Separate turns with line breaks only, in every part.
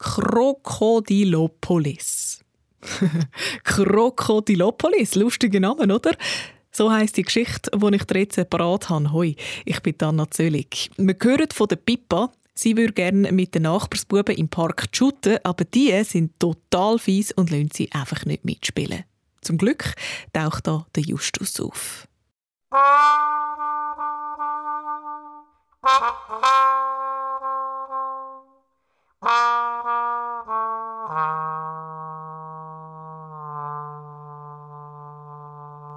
Krokodilopolis. Krokodilopolis, lustiger Name, oder? So heisst die Geschichte, die ich jetzt separat habe. Hoi, ich bin Anna Zöllig. Wir hören von der Pippa. Sie würde gerne mit den Nachbarsbuben im Park shooten, aber die sind total fies und lassen sie einfach nicht mitspielen. Zum Glück taucht da der Justus auf.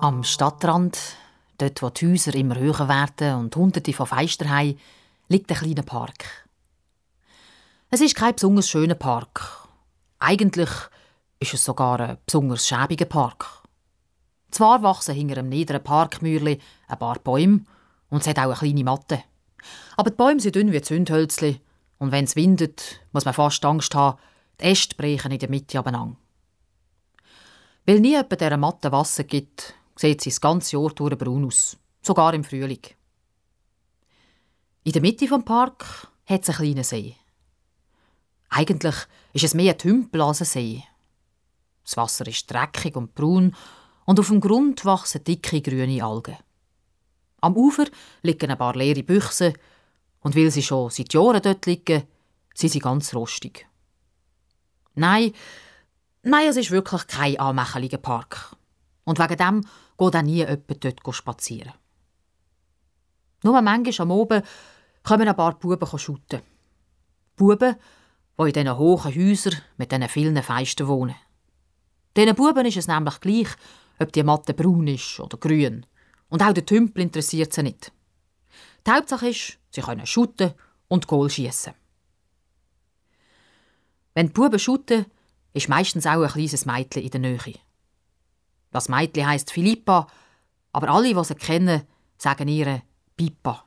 Am Stadtrand, dort wo die Häuser immer höher werden und hunderte von Fenstern haben, liegt ein kleiner Park. Es ist kein besonders schöner Park. Eigentlich ist es sogar ein besonders schäbiger Park. Zwar wachsen hinter einem niederen Parkmürli ein paar Bäume und es hat auch eine kleine Matte. Aber die Bäume sind dünn wie Zündhölzli und wenn es windet, muss man fast Angst haben, die Äste brechen in der Mitte abeinander. Weil nie jemand dieser Matte Wasser gibt, sieht sie das ganze Jahr durch braun aus, sogar im Frühling. In der Mitte des Park hat es einen kleinen See. Eigentlich ist es mehr ein Tümpel als ein See. Das Wasser ist dreckig und braun und auf dem Grund wachsen dicke grüne Algen. Am Ufer liegen ein paar leere Büchse und weil sie schon seit Jahren dort liegen, sind sie ganz rostig. Nein, nein, es ist wirklich kein anmächeliger Park. Und wegen dem geht auch nie jemand dort spazieren. Nur manchmal am Oben kommen ein paar Buben shooten. Buben, die in diesen hohen Häusern mit diesen vielen Feisten wohnen. Diesen Buben ist es nämlich gleich, ob die Matte braun ist oder grün. Und auch der Tümpel interessiert sie nicht. Die Hauptsache ist, sie können shooten und Goal schiessen. Wenn die Buben shooten, ist meistens auch ein kleines Mädchen in der Nähe. Das Mädchen heisst Philippa, aber alle, die sie kennen, sagen ihr Pippa.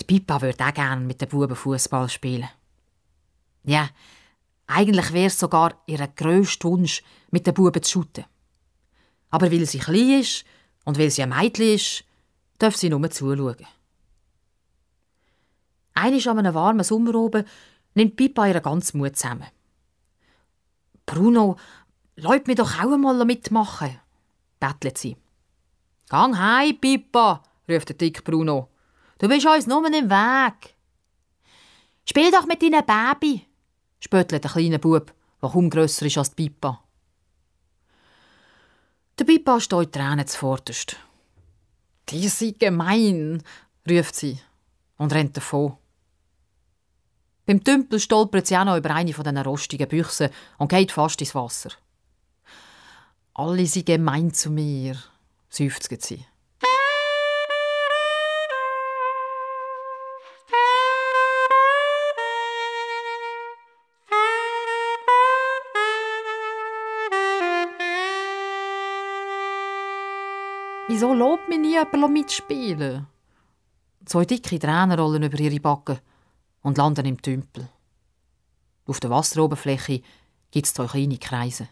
Die Pippa würde auch gerne mit den Buben Fußball spielen. Ja, eigentlich wäre es sogar ihr grösster Wunsch, mit den Buben zu shooten. Aber weil sie klein ist und weil sie ein Mädchen ist, darf sie nur zuschauen. Einmal an einem warmen Sommer oben nimmt Pippa ihren ganzen Mut zusammen. Bruno, lass mich doch auch einmal mitmachen, bettelt sie. Gang heim, Pippa, ruft der dick Bruno. Du bist uns nur im Weg. Spiel doch mit deinem Baby, spöttelt der kleine Bub, der kaum grösser ist als die Pippa. Der Pippa steht Tränen zuvorderst. Die sind gemein, ruft sie und rennt davon. Beim Tümpel stolpert sie auch noch über eine von diesen rostigen Büchsen und geht fast ins Wasser. Alle sind gemein zu mir, seufzt sie. Wieso lobt mir nie jemand mitspielen? Zwei dicke Tränen rollen über ihre Backen und landen im Tümpel. Auf der Wasseroberfläche gibt es zwei kleine Kreise.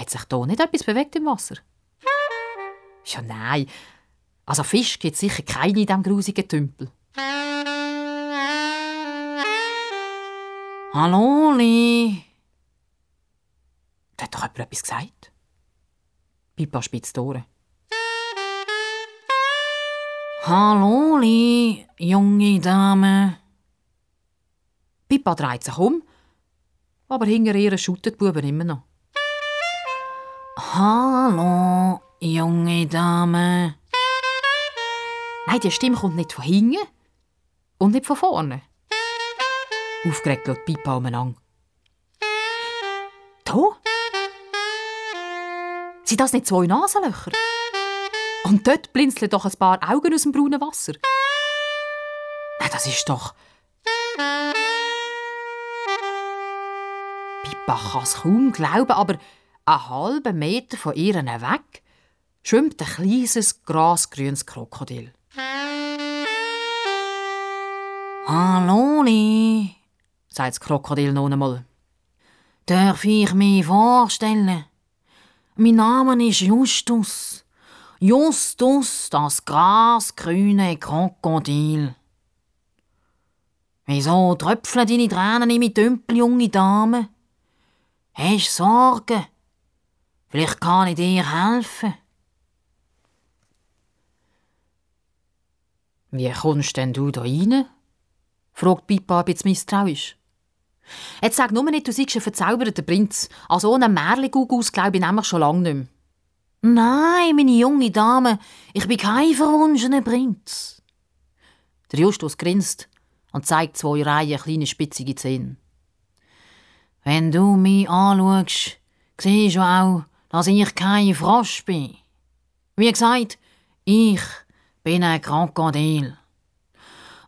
Hat sich hier nicht etwas bewegt im Wasser? Ja, nein. Also Fisch gibt es sicher keine in diesem grusigen Tümpel. Hallo, Li. Da hat doch jemand etwas gesagt. Pippa spitzt die. Hallo, junge Dame. Pippa dreht sich um, aber hinter ihr schüttet die Buben immer noch. Hallo, junge Dame. Nein, die Stimme kommt nicht von hinten und nicht von vorne. Aufgeregt schaut Pippa umeinander. Da? Sind das nicht zwei Nasenlöcher? Und dort blinzeln doch ein paar Augen aus dem braunen Wasser. Nein, das ist doch... Pippa kann es kaum glauben, aber einen halben Meter von ihr weg schwimmt ein kleines, grasgrünes Krokodil. Hallo, sagt das Krokodil noch einmal. Darf ich mich vorstellen? Mein Name ist Justus. Justus, das grasgrüne Krokodil. Wie Wieso tröpfeln deine Tränen in mein Tümpel, junge Dame? Hast Sorgen? Vielleicht kann ich dir helfen. Wie kommst denn du da rein? fragt Pippa ein bisschen misstrauisch. Jetzt sag nur nicht, du seist ein verzauberter Prinz. An so einem Märligugus glaube ich nämlich schon lange nicht mehr. Nein, meine junge Dame, ich bin kein verwunschener Prinz. Der Justus grinst und zeigt zwei Reihen kleine spitzige Zähne. Wenn du mich anschaust, siehst du auch, dass ich kein Frosch bin. Wie gesagt, ich bin ein Krokodil.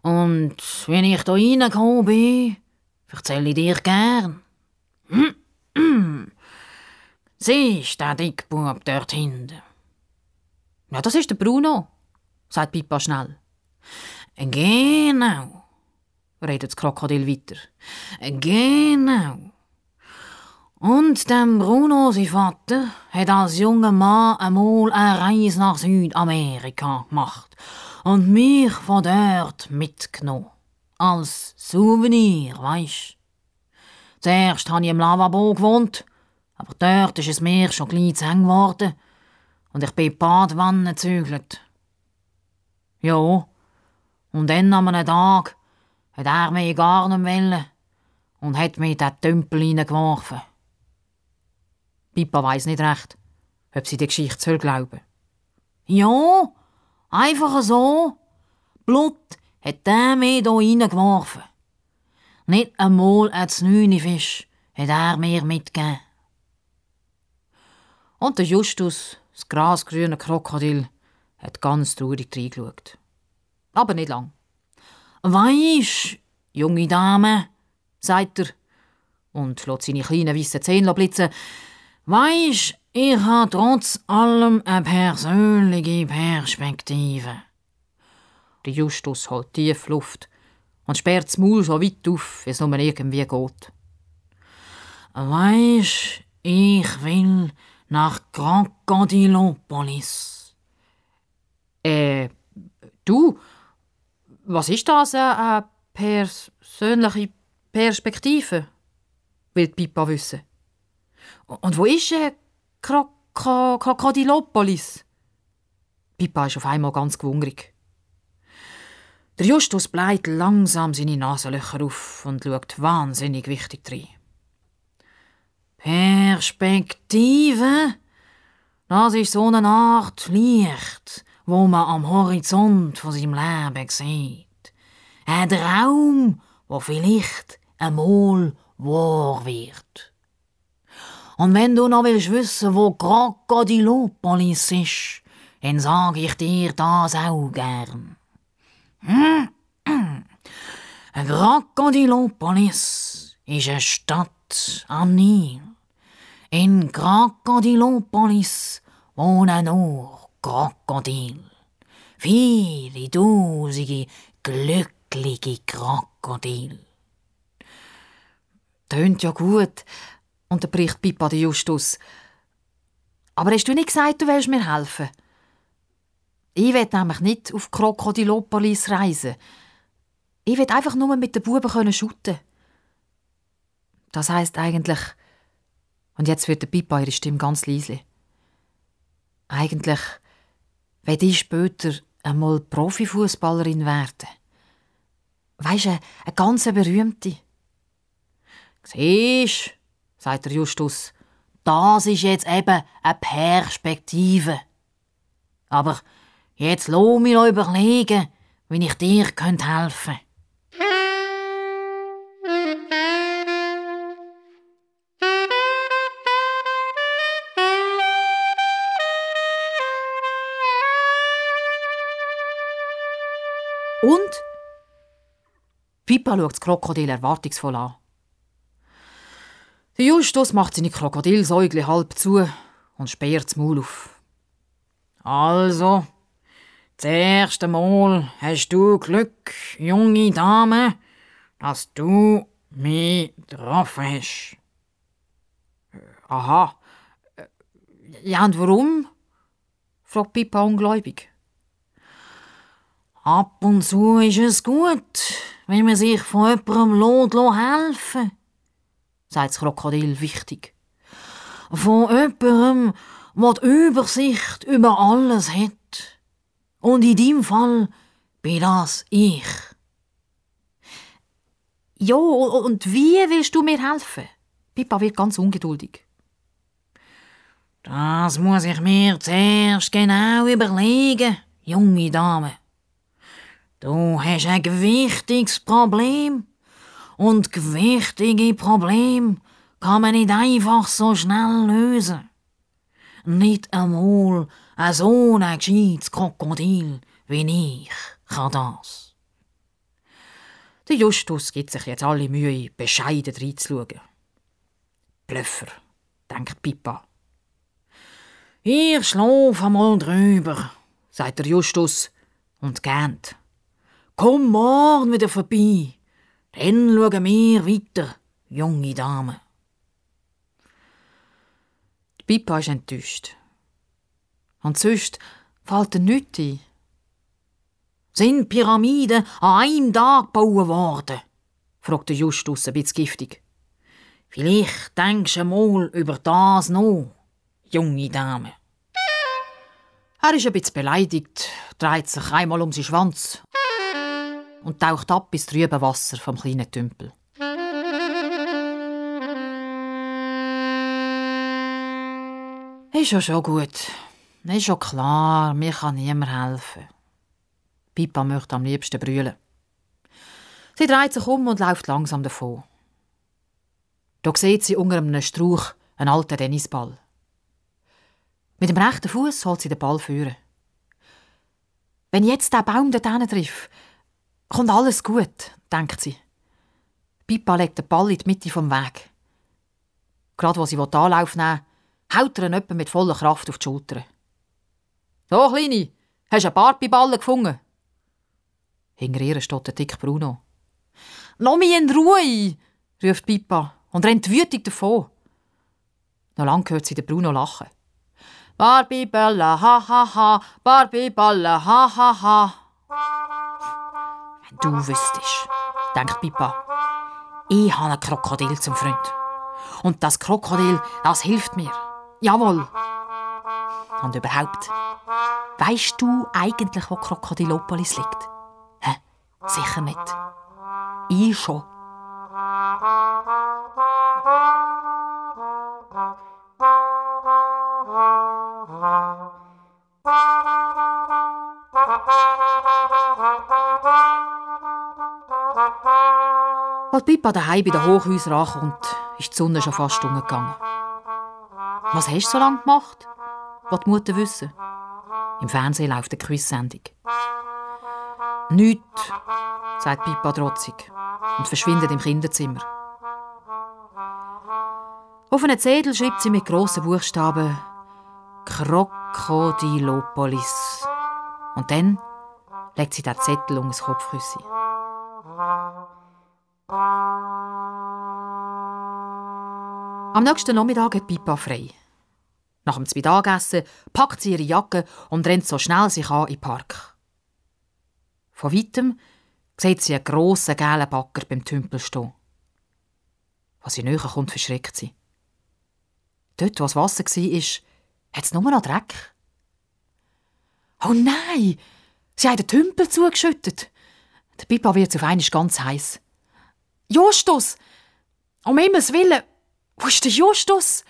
Und wenn ich da reingekommen bin, erzähle ich dir gern. Siehst du den Dickbub dort hinten? Ja, das ist der Bruno, sagt Pippa schnell. Genau, redet das Krokodil weiter. Genau. Und dem Bruno, sein Vater, hat als junger Mann einmal eine Reise nach Südamerika gemacht und mich von dort mitgenommen. Als Souvenir, weisst. Zuerst habe ich im Lavabo gewohnt, aber dort ist es mir schon gleich zu eng geworden und ich bin in die Badwanne gezügelt. Ja, und dann an einem Tag hat er mich gar nicht wollen und hat mich in den Tümpel hineingeworfen. Pippa weiss nicht recht, ob sie die Geschichte soll glauben Ja, einfach so. Blut hat der mir hier reingeworfen. Nicht einmal ein Znünifisch hat er mir mitgegeben. Und der Justus, das grasgrüne Krokodil, hat ganz traurig reingeschaut. Aber nicht lang. Weisst, junge Dame, sagt er und lässt seine kleinen weißen Zähne blitzen, Weisst, ich habe trotz allem eine persönliche Perspektive. Der Justus holt tief Luft und sperrt das Maul so weit auf, wie es nur irgendwie geht. Weisst, ich will nach Krokodilopolis. Äh, du? Was ist das, eine persönliche Perspektive? Will Pippa wissen. Und wo ist äh, Krokodilopolis? Pippa ist auf einmal ganz gewungrig. Der Justus bleibt langsam seine Nasenlöcher auf und schaut wahnsinnig wichtig rein. Perspektive? Das ist so eine Art Licht, wo man am Horizont von seinem Leben sieht. Ein Traum, wo vielleicht einmal wahr wird. Und wenn du noch willst wissen, wo Krokodilopolis ist, dann sag ich dir das auch gern. Krokodilopolis ist eine Stadt am Nil. In Krokodilopolis wohnen nur Krokodil. Viele tausende glückliche Krokodil. Tönt ja gut, unterbricht Pippa den Justus. Aber hast du nicht gesagt, du willst mir helfen? Ich will nämlich nicht auf Krokodilopolis reisen. Ich will einfach nur mit den Buben shooten. Das heißt eigentlich, und jetzt wird der Pippa ihre Stimme ganz leise. Eigentlich will ich später einmal Profifußballerin werden. Weisst du, eine ganz berühmte. Siehst, sagt der Justus. Das ist jetzt eben eine Perspektive. Aber jetzt lass mich noch überlegen, wie ich dir helfen könnte. Und? Pippa schaut das Krokodil erwartungsvoll an. Der Justus macht seine Krokodilsäugle halb zu und sperrt das Maul auf. Also, das erste Mal hast du Glück, junge Dame, dass du mich getroffen hast. Aha. Ja, und warum? fragt Pippa ungläubig. Ab und zu ist es gut, wenn man sich von jemandem helfen lässt, sagt das Krokodil wichtig. Von jemandem, der die Übersicht über alles hat. Und in deinem Fall bin das ich. Ja, und wie willst du mir helfen? Pippa wird ganz ungeduldig. Das muss ich mir zuerst genau überlegen, junge Dame. Du hast ein gewichtiges Problem. Und gewichtige Probleme kann man nicht einfach so schnell lösen. Nicht einmal ein so gescheites Krokodil wie ich kann das. Der Justus gibt sich jetzt alle Mühe, bescheiden reinzuschauen. Blöffer, denkt Pippa. Ich schlaf einmal drüber, sagt der Justus und gähnt. Komm morgen wieder vorbei, dann schauen wir weiter, junge Dame. Die Pippa ist enttäuscht. Und sonst fällt ihr nichts ein. Sind Pyramiden an einem Tag gebaut worden? fragte Justus ein bisschen giftig. Vielleicht denkst du mal über das noch, junge Dame. Er ist ein bisschen beleidigt, dreht sich einmal um seinen Schwanz und taucht ab ins trübe Wasser vom kleinen Tümpel. Ist ja schon gut. Ist schon klar, mir kann niemand helfen. Pippa möchte am liebsten brüllen. Sie dreht sich um und läuft langsam davon. Da sieht sie unter einem Strauch einen alten Tennisball. Mit dem rechten Fuß holt sie den Ball führen. Wenn jetzt der Baum dort trifft, kommt alles gut, denkt sie. Pippa legt den Ball in die Mitte vom Weg. Gerade wo sie Anlauf nehmen will, haut er ihn mit voller Kraft auf die Schulter. So, Kleine, hast du einen Barbie-Ball gefunden? Hinter ihr steht der Dick Bruno. «Lass mich in Ruhe!» ruft Pippa und rennt wütig davon. Noch lang hört sie den Bruno lachen. Barbie Bella, ha ha ha, Barbie Balla, ha ha ha. Du wüsstest, denkt Pippa, ich habe ein Krokodil zum Freund. Und das Krokodil, das hilft mir. Jawohl. Und überhaupt, weißt du eigentlich, wo Krokodilopolis liegt? Sicher nicht. Ich schon. Als Pippa daheim bei den Hochhäusern ankommt, ist die Sonne schon fast umgegangen. Was hast du so lange gemacht? Was die Mutter wissen. Im Fernsehen läuft eine Quiz-Sendung. Nichts, sagt Pippa trotzig und verschwindet im Kinderzimmer. Auf einen Zettel schreibt sie mit grossen Buchstaben Krokodilopolis. Und dann legt sie den Zettel um das Kopfkissen. Am nächsten Nachmittag hat Pippa frei. Nach dem Mittagessen packt sie ihre Jacke und rennt so schnell sich an in den Park. Von weitem sieht sie einen grossen gelben Backer beim Tümpel stehen. Als sie näher kommt, verschreckt sie. Dort, wo das Wasser war, hat es nur noch Dreck. Oh nein! Sie haben den Tümpel zugeschüttet. Der Pippa wird auf einmal ganz heiß. Justus! Um Himmels Willen! Wo ist der Justus?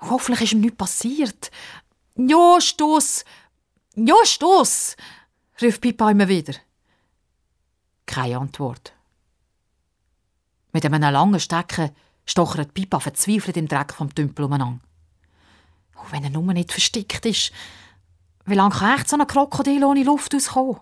Hoffentlich ist ihm nichts passiert. Justus! Justus! ruft Pippa immer wieder. Keine Antwort. Mit einem langen Stecken stochert Pipa verzweifelt im Dreck vom Tümpel umeinander. Oh, wenn er nur nicht versteckt ist, wie lange kann echt so ein Krokodil ohne Luft auskommen?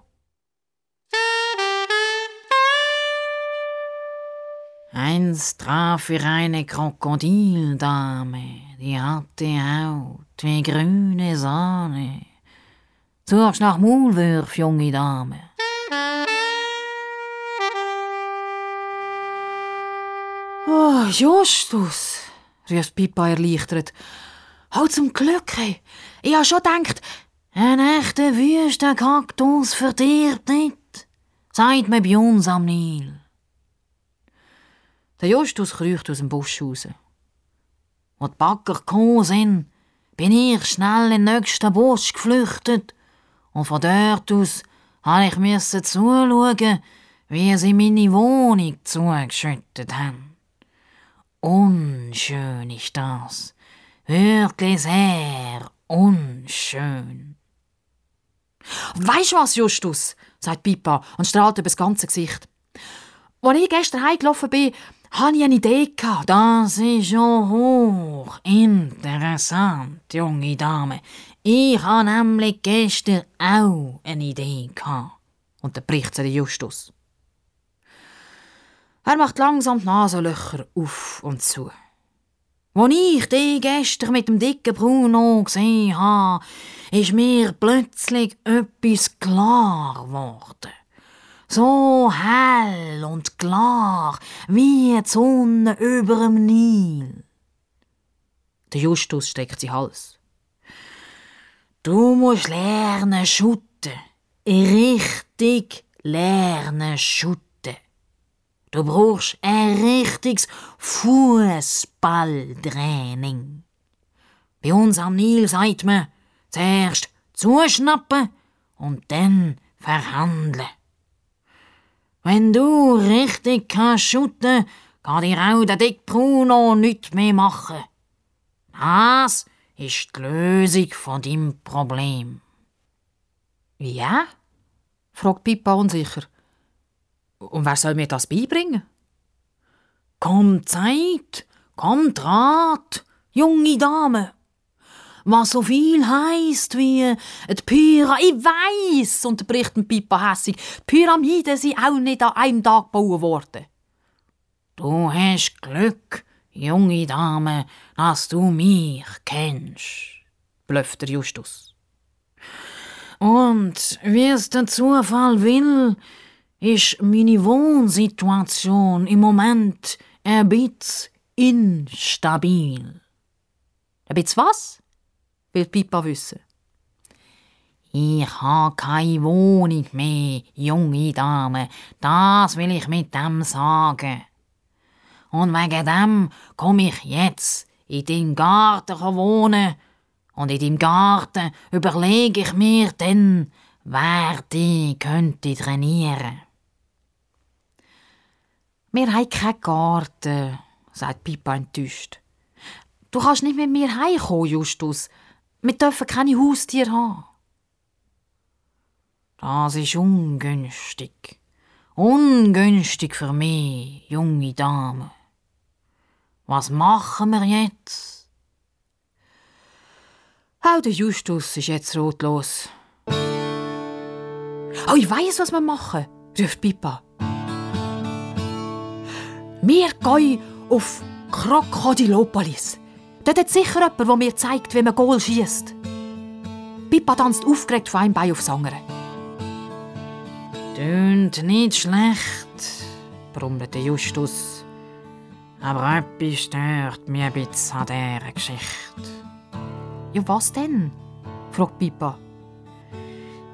Einst traf ich eine Krokodildame, die hatte Haut wie grüne Sahne. Suchst nach Maulwürf, junge Dame. Oh, Justus, rief Pippa erleichtert. Halt zum Glück, hey. Ich habe schon gedacht, ein echter Wüstenkaktus verdirbt nicht. sagt man bei uns am Nil. Der Justus kriecht aus dem Busch raus. Als die Bagger gekommen sind, bin ich schnell in den nächsten Busch geflüchtet und von dort aus habe ich zuschauen, wie sie meine Wohnung zugeschüttet haben. Unschön ist das. Wirklich sehr unschön. Weisst was, Justus? sagt Pippa und strahlt über das ganze Gesicht. Als ich gestern heimgelaufen bin, hatte ich eine Idee. Das ist ja hoch interessant, junge Dame. Ich hatte nämlich gestern auch eine Idee. Und dann bricht sie Justus. Er macht langsam die Nasenlöcher auf und zu. Als ich dich gestern mit dem dicken Bruno gesehen habe, ist mir plötzlich etwas klar geworden. So hell und klar wie die Sonne über dem Nil. Der Justus steckt sie Hals. Du musst lernen schutten. Richtig lernen schutten. Du brauchst ein richtiges Fußballtraining. Bei uns am Nil sagt man, zuerst zuschnappen und dann verhandeln. Wenn du richtig kannst schütten, kann dir auch der Dick Bruno nichts mehr machen. Das ist die Lösung von deinem Problem.
Ja? fragt Pippa unsicher. Und wer soll mir das beibringen?
Kommt Zeit, kommt Rat, junge Dame. Was so viel heisst wie die Pyra. Ich weiss, unterbricht ein Pippa hässig. Die Pyramiden sind auch nicht an einem Tag gebaut worden. Du hast Glück, junge Dame, dass du mich kennst, blöfft Justus. Und wie es der Zufall will, ist meine Wohnsituation im Moment ein bisschen instabil.
Ein bisschen was? Will Pippa wissen.
Ich habe keine Wohnung mehr, junge Dame. Das will ich mit dem sagen. Und wegen dem komme ich jetzt in deinem Garten wohnen. Und in deinem Garten überlege ich mir dann, wer die könnte trainieren.
Wir haben keinen Garten, sagt Pippa enttäuscht. Du kannst nicht mit mir heimkommen, Justus. Wir dürfen keine Haustiere haben.
Das ist ungünstig. Ungünstig für mich, junge Dame. Was machen wir jetzt?
Auch der Justus ist jetzt rotlos. Oh, ich weiß, was wir machen, ruft Pippa. Wir gehen auf Krokodilopolis. Dort hat sicher jemand, der mir zeigt, wie man Goal schießt. Pippa tanzt aufgeregt von einem Bein aufs andere.
Tönt nicht schlecht, brummelte Justus. Aber etwas stört mich ein bisschen an dieser Geschichte.
Ja, was denn? fragt Pippa.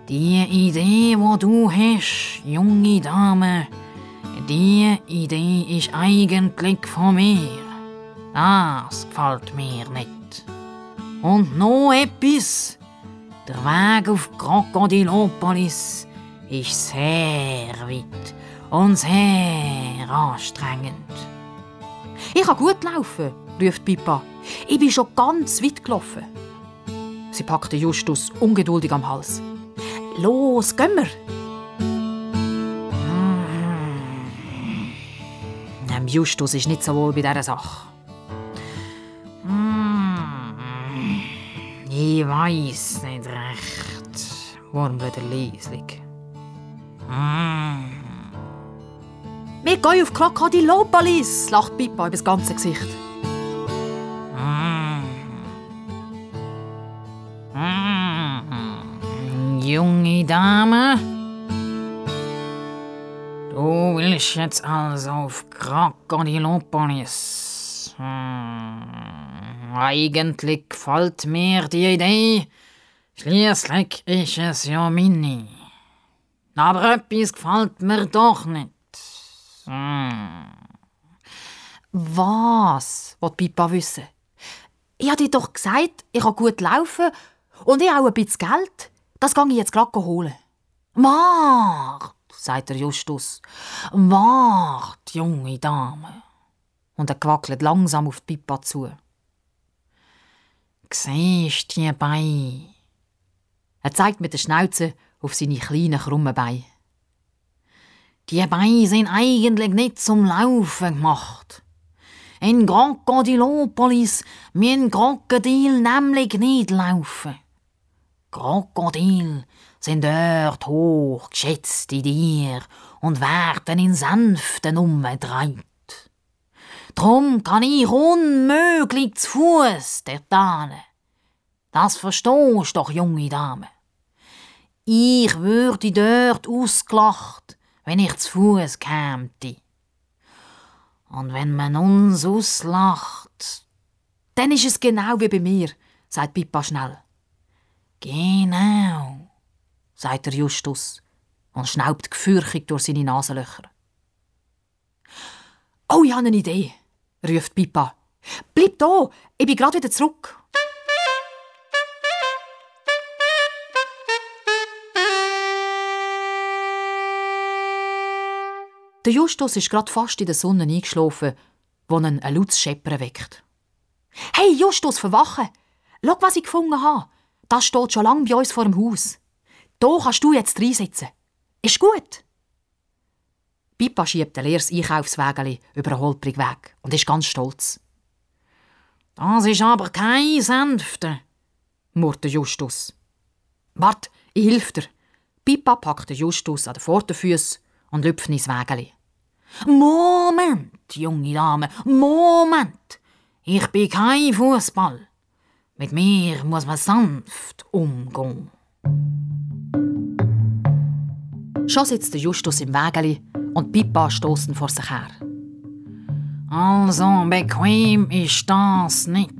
Die Idee, die du hast, junge Dame, die Idee ist eigentlich von mir. Das gefällt mir nicht. Und noch etwas. Der Weg auf Krokodilopolis ist sehr weit und sehr anstrengend.
Ich kann gut laufen, ruft Pippa. Ich bin schon ganz weit gelaufen. Sie packte Justus ungeduldig am Hals. Los, gehen wir!
Justus ist nicht so wohl bei dieser Sache. Ich weiß nicht recht, murmelt er leislich.
Wir gehen auf Krokodilopolis, lacht Pippa über das ganze Gesicht.
Junge Dame, du willst jetzt also auf Krokodilopolis. Hm. Eigentlich gefällt mir die Idee. Schließlich ist es ja meine. Aber etwas gefällt mir doch nicht. Hm. Was? will Pippa wissen. Ich habe dir doch gesagt, ich kann gut laufen und ich auch ein bisschen Geld. Das gehe ich jetzt gerade holen. Wart, sagt der Justus. Wart, junge Dame. Und er quackelt langsam auf Pippa zu. Siehst die Beine? Er zeigt mit der Schnauze auf seine kleinen, krummen Beine. Die Beine sind eigentlich nicht zum Laufen gemacht. In Krokodilopolis müssen Krokodil nämlich nicht laufen. Krokodil sind dort hoch geschätzte Tiere und werden in sanften umgedreht. Drum kann ich unmöglich zu Fuß dort Das verstehst doch, junge Dame. Ich würde dort ausgelacht, wenn ich zu Fuß kämte. Und wenn man uns auslacht, dann ist es genau wie bei mir, sagt Pippa schnell. Genau, sagt der Justus und schnaubt gefürchtig durch seine Nasenlöcher. Oh, ich habe eine Idee, ruft Pippa. Bleib da, ich bin gerade wieder zurück. Der Justus ist gerade fast in der Sonne eingeschlafen, wo ihn ein lautes Scheppern weckt. Hey, Justus, verwache! Schau, was ich gefunden habe. Das steht schon lange bei uns vor dem Haus. Da kannst du jetzt reinsitzen. Ist gut. Pippa schiebt ein leeres Einkaufswägeli über den holprigen Weg und ist ganz stolz. Das ist aber kein Sänfte, murrte Justus. Wart, ich hilf dir. Pippa packt Justus an den Vorderfüßen und lüpft ins Wägeli. Moment, junge Dame, Moment! Ich bin kein Fußball. Mit mir muss man sanft umgehen. Schon sitzt Justus im Wägeli und Pippa stoßen vor sich her. Also bequem ist das nicht,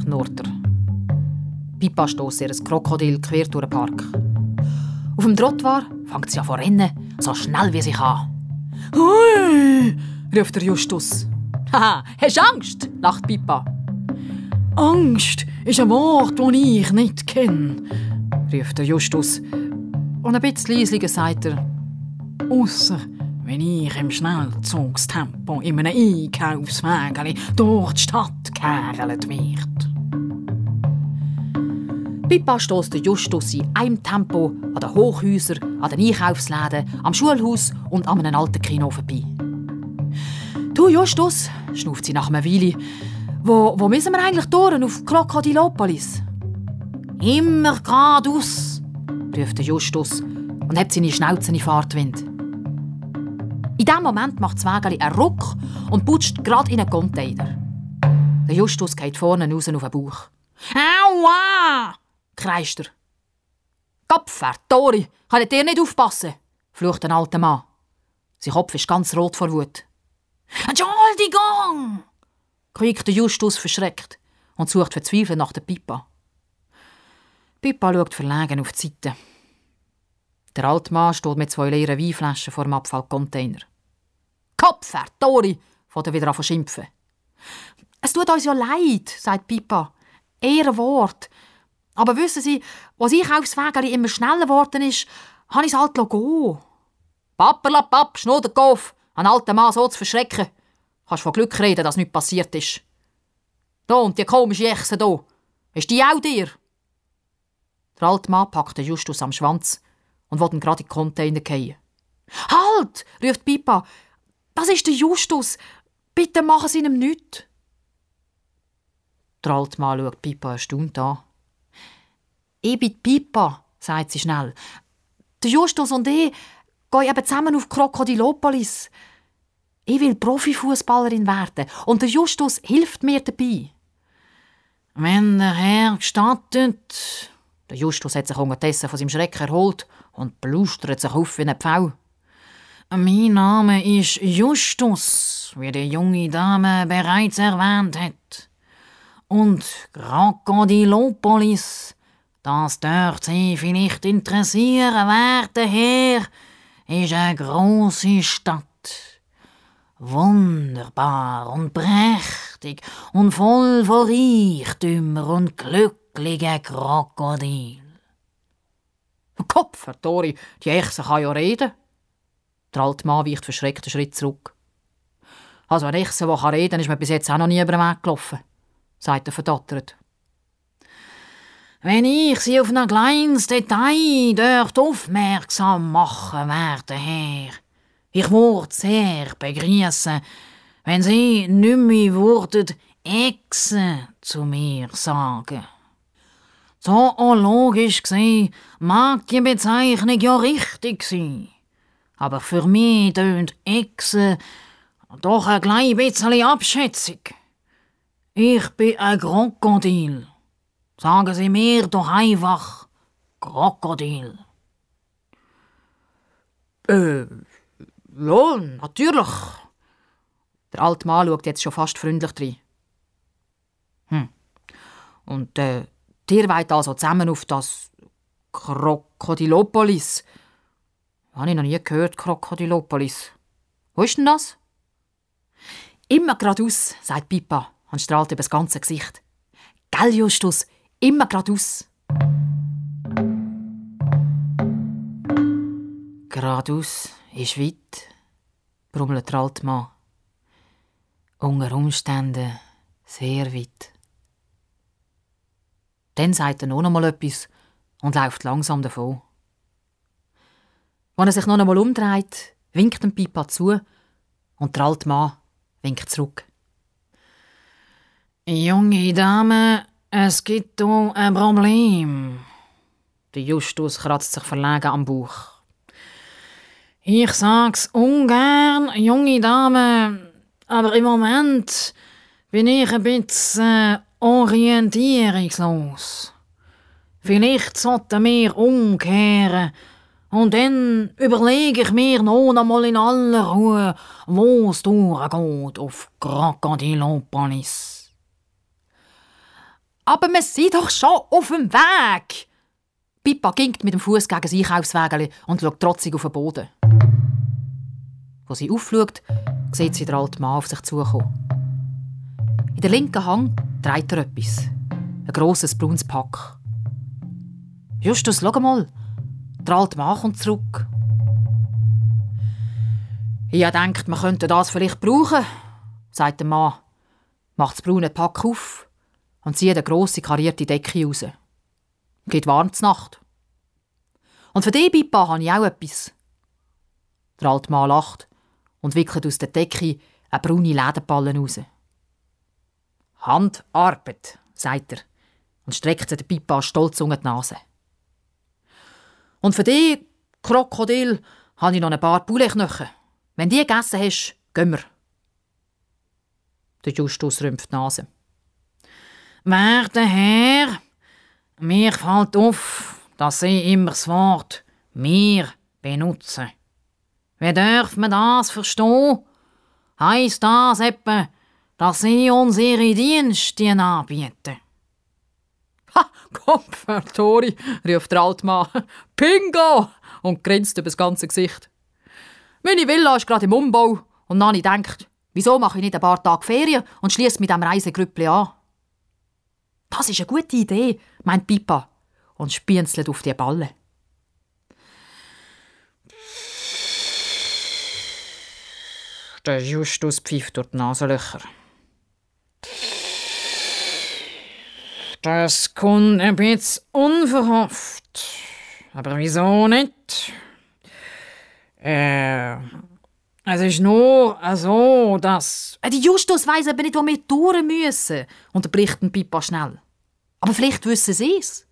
knurrt er. Pippa stößt ihr Krokodil quer durch den Park. Auf dem Trottoir fängt sie an zu rennen, so schnell wie sie kann. Hui, ruft der Justus. Haha, hast Angst? lacht Pippa. Angst ist ein Wort, das ich nicht kenne, ruft der Justus. Und ein bisschen leisiger sagt er, ausser wenn ich im Schnellzugstempo in einem Einkaufswägeli durch die Stadt gekerlt wird. Pippa stößt Justus in einem Tempo an den Hochhäusern, an den Einkaufsläden, am Schulhaus und an einem alten Kino vorbei. Du Justus, schnuft sie nach einer Weile, wo, wo müssen wir eigentlich durch auf Krokodilopolis? Immer geradeaus, ruft Justus und hebt seine Schnauze in Fahrtwind. In diesem Moment macht das Wägeli einen Ruck und putscht gerade in einen Container. Der Justus geht vorne raus auf den Bauch. Aua! kreischt er. Kopfer, Tori, kann ihr nicht aufpassen? flucht ein alter Mann. Sein Kopf ist ganz rot vor Wut. Entschuldigung! quiekt der Justus verschreckt und sucht verzweifelt nach der Pippa. Pippa schaut verlegen auf die Seite. Der alte Mann steht mit zwei leeren Weinflaschen vor dem Abfallcontainer. Kopfer, Tori, fährt er wieder an schimpfen. Es tut uns ja leid, sagt Pippa. Eher Wort. Aber wissen Sie, als ich aufs Wägeli immer schneller geworden ist, habe ich es halt gehen. Papperlapapp, Schnurderkopf, einen alten Mann so zu verschrecken. Kannst von Glück reden, dass nichts passiert ist. Da und die komische Echse da. Ist die auch dir? Der alte Mann packt Justus am Schwanz und will ihn gerade in den Container fallen. Halt! ruft Pippa. Das ist der Justus. Bitte machen Sie ihm nichts. Der alte Mann schaut Pippa erstaunt an. Ich bin Pippa, sagt sie schnell. Der Justus und ich gehen eben zusammen auf Krokodilopolis. Ich will Profifußballerin werden und der Justus hilft mir dabei. Wenn der Herr gestattet. Der Justus hat sich unterdessen von seinem Schreck erholt und blustert sich auf wie ein Pfau. Mein Name ist Justus, wie die junge Dame bereits erwähnt hat. Und Krokodilopolis das dürfte Sie vielleicht interessieren, werte Herr, ist eine große Stadt. Wunderbar und prächtig und voll von Reichtümer und glücklichen Krokodil. Kopf, Herr Tori, die Echse kann ja reden. Der alte Mann weicht verschreckt einen Schritt zurück. Also eine Echse, die reden kann, ist mir bis jetzt auch noch nie über den Weg gelaufen, sagt er verdattert. Wenn ich Sie auf ein kleines Detail dort aufmerksam machen werde, Herr, ich würde sehr begrüßen, wenn Sie nicht mehr würden Echse zu mir sagen. Zoologisch gesehen mag die Bezeichnung ja richtig sein. Aber für mich tönt Echse doch ein klein bisschen abschätzig. Ich bin ein Krokodil. Sagen Sie mir doch einfach Krokodil. Äh, ja, natürlich. Der alte Mann schaut jetzt schon fast freundlich rein. Hm. Und äh, ihr wollt also zusammen auf das Krokodilopolis. Habe ich noch nie gehört, Krokodilopolis. Wo ist denn das? Immer geradeaus, sagt Pippa und strahlt über das ganze Gesicht. Gell, Justus, immer geradeaus. Geradeaus ist weit, brummelt der alte Mann. Unter Umständen sehr weit. Dann sagt er noch einmal etwas und läuft langsam davon. Wenn er sich noch einmal umdreht, winkt dem Pipa zu und der alte Mann winkt zurück. Junge Dame, es gibt hier ein Problem. Der Justus kratzt sich verlegen am Bauch. Ich sag's ungern, junge Dame, aber im Moment bin ich ein bisschen orientierungslos. Vielleicht sollten wir umkehren und dann überlege ich mir noch einmal in aller Ruhe, wo es durchgeht auf Krokodilopolis. Aber wir sind doch schon auf dem Weg! Pippa gingt mit dem Fuß gegen das Einkaufswägeli und schaut trotzig auf den Boden. Wo sie aufschaut, sieht sie den alten Mann auf sich zukommen. In der linken Hand dreht er etwas. Ein grosses braunes Pack. Justus, schau mal, der alte Mann kommt zurück. Ich denkt, man könnte das vielleicht brauchen, sagt der Mann, macht das braune Pack auf und zieht eine grosse karierte Decke raus. Geht warm zur Nacht. Und für die Pippa habe ich auch etwas. Der alte Mann lacht und wickelt aus der Decke eine braune Lederballen raus. Handarbeit, sagt er und streckt der Pippa stolz unter die Nase. Und für dich, Krokodil, habe ich noch ein paar Pouletknochen. Wenn die gegessen hast, gehen wir. Der Justus rümpft die Nase. Werte Herr, mir fällt auf, dass Sie immer das Wort «mir» benutzen. Wie darf man das verstehen? Heißt das etwa, dass Sie uns Ihre Dienste anbieten? Ha, Kopf, Herr Tori, ruft der alte Mann. Pingo! und grinst über das ganze Gesicht. Meine Villa ist gerade im Umbau und Nani denkt, wieso mache ich nicht ein paar Tage Ferien und schließe mit dem Reisegrüppli an? Das ist eine gute Idee, meint Pippa und spienzelt auf die Balle. Der Justus pfeift durch die Nasenlöcher. Das kommt ein bisschen unverhofft. Aber wieso nicht? Äh, es ist nur so, dass... Äh, die Justus weiss eben nicht, wo wir durch müssen, unterbricht ein Pippa schnell. Aber vielleicht wissen sie es.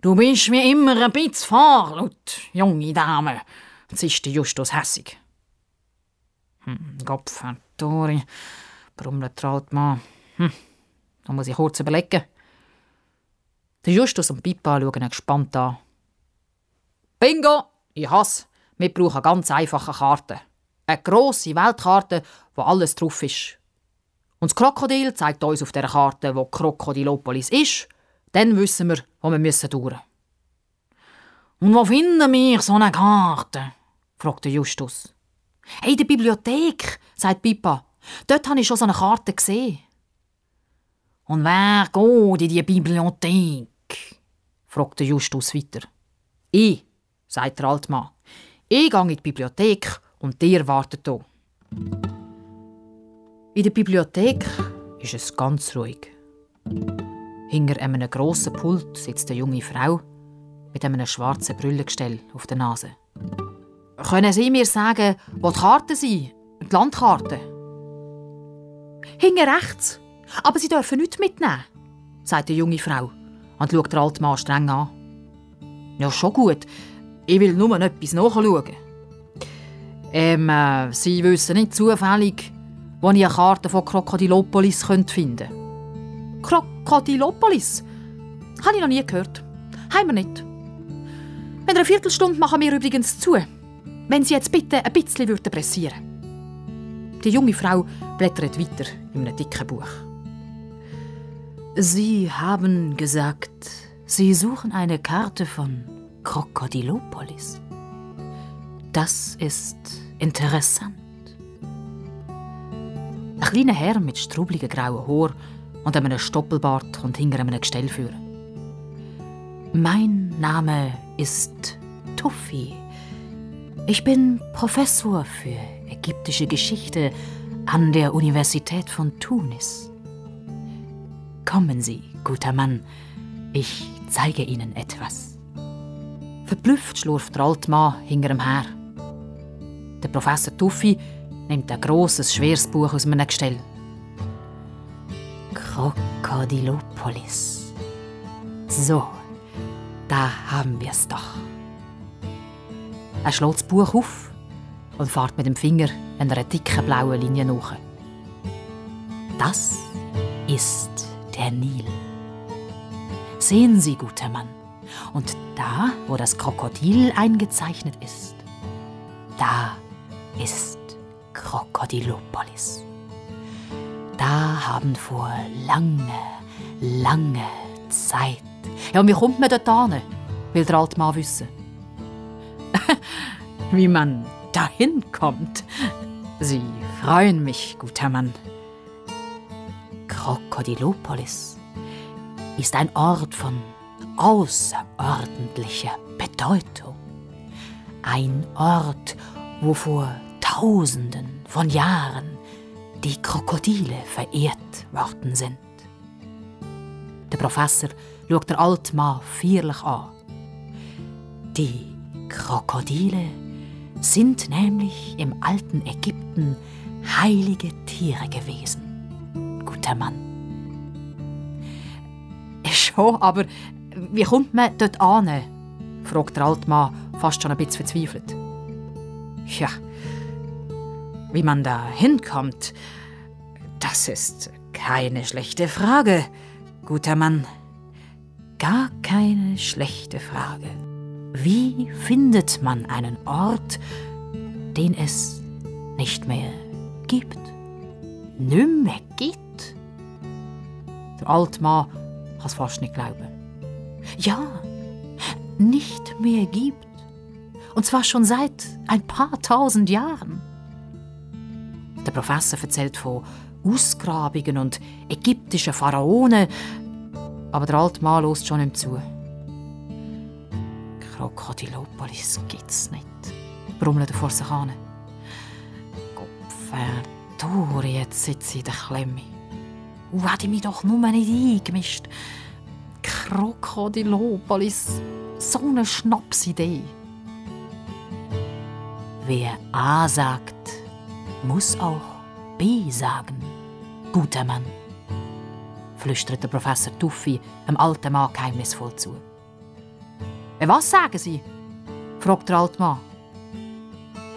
Du bist wie immer ein bisschen fahrlaut, junge Dame, zischt Justus hässig. Hm, Tori, brummelt der alte Mann. Hm, da muss ich kurz überlegen. Der Justus und Pippa schauen ihn gespannt an. Bingo! Ich hasse. Wir brauchen ganz einfache Karten. Eine grosse Weltkarte, wo alles drauf ist. Und das Krokodil zeigt uns auf der Karte, wo Krokodilopolis ist, Dann wissen wir, wo wir müssen durch. Und wo finden wir so eine Karte? fragte Justus. Hey, in der Bibliothek, sagt Pippa. Dort habe ich schon so eine Karte gesehen. Und wer geht in die Bibliothek? Fragte Justus weiter. Ich, sagt der Altmann. Ich gehe in die Bibliothek und dir wartet hier. In der Bibliothek ist es ganz ruhig. Hinter einem grossen Pult sitzt eine junge Frau mit einem schwarzen Brillengestell auf der Nase. Können Sie mir sagen, wo die Karten sind? Die Landkarte? Hinter rechts. Aber Sie dürfen nichts mitnehmen, sagt die junge Frau und schaut den alten Mann streng an. Ja, schon gut. Ich will nur etwas nachschauen. Ähm, äh, Sie wissen nicht zufällig, wo ich eine Karte von Krokodilopolis finden könnte. Krokodilopolis? Habe ich noch nie gehört. Haben wir nicht. In einer Viertelstunde machen wir übrigens zu. Wenn Sie jetzt bitte ein bisschen pressieren würden. Die junge Frau blättert weiter in einem dicken Buch. Sie haben gesagt, Sie suchen eine Karte von Krokodilopolis. Das ist interessant. Ein kleiner Herr mit strubligen grauen Haar und einem Stoppelbart kommt hinter einem Gestell führen. Mein Name ist Tuffy. Ich bin Professor für ägyptische Geschichte an der Universität von Tunis. Kommen Sie, guter Mann, ich zeige Ihnen etwas. Verblüfft schlurft der alte Mann hinter ihm her. Der Professor Tuffy nimmt ein grosses, schweres Buch aus einem Gestell. Krokodilopolis. So, da haben wir es doch. Er schlägt das Buch auf und fährt mit dem Finger einer dicken blauen Linie nach. Das ist der Nil. Sehen Sie, guter Mann. Und da, wo das Krokodil eingezeichnet ist, da ist Krokodilopolis. Da haben vor lange, lange Zeit. Ja, und wie kommt man dort hin? Will der alte Mann wissen. wie man dahin kommt. Sie freuen mich, guter Mann. Krokodilopolis ist ein Ort von außerordentlicher Bedeutung. Ein Ort, wo vor Tausenden von Jahren die Krokodile verehrt worden sind. Der Professor schaut der alte Mann feierlich an. Die Krokodile sind nämlich im alten Ägypten heilige Tiere gewesen. Guter Mann. Schon, aber wie kommt man dort an? fragt der alte Mann fast schon ein bisschen verzweifelt. Ja, wie man da hinkommt, das ist keine schlechte Frage, guter Mann. Gar keine schlechte Frage. Wie findet man einen Ort, den es nicht mehr gibt? Nimmer gibt? Der alte Mann kann es fast nicht glauben. Ja, nicht mehr gibt. Und zwar schon seit ein paar tausend Jahren. Der Professor erzählt von Ausgrabungen und ägyptischen Pharaonen, aber der alte Mann hört schon nicht zu. Krokodilopolis gibt's nicht, brummelt er vor sich an. Gott jetzt sitze ich in der Klemme. Und hätte ich mich doch nur nicht eingemischt. Krokodilopolis, so eine Schnapsidee. Wer A sagt, muss auch B sagen, guter Mann, flüstert der Professor Tuffi dem alten Mann geheimnisvoll zu. «Äh, was sagen Sie? fragt der alte Mann.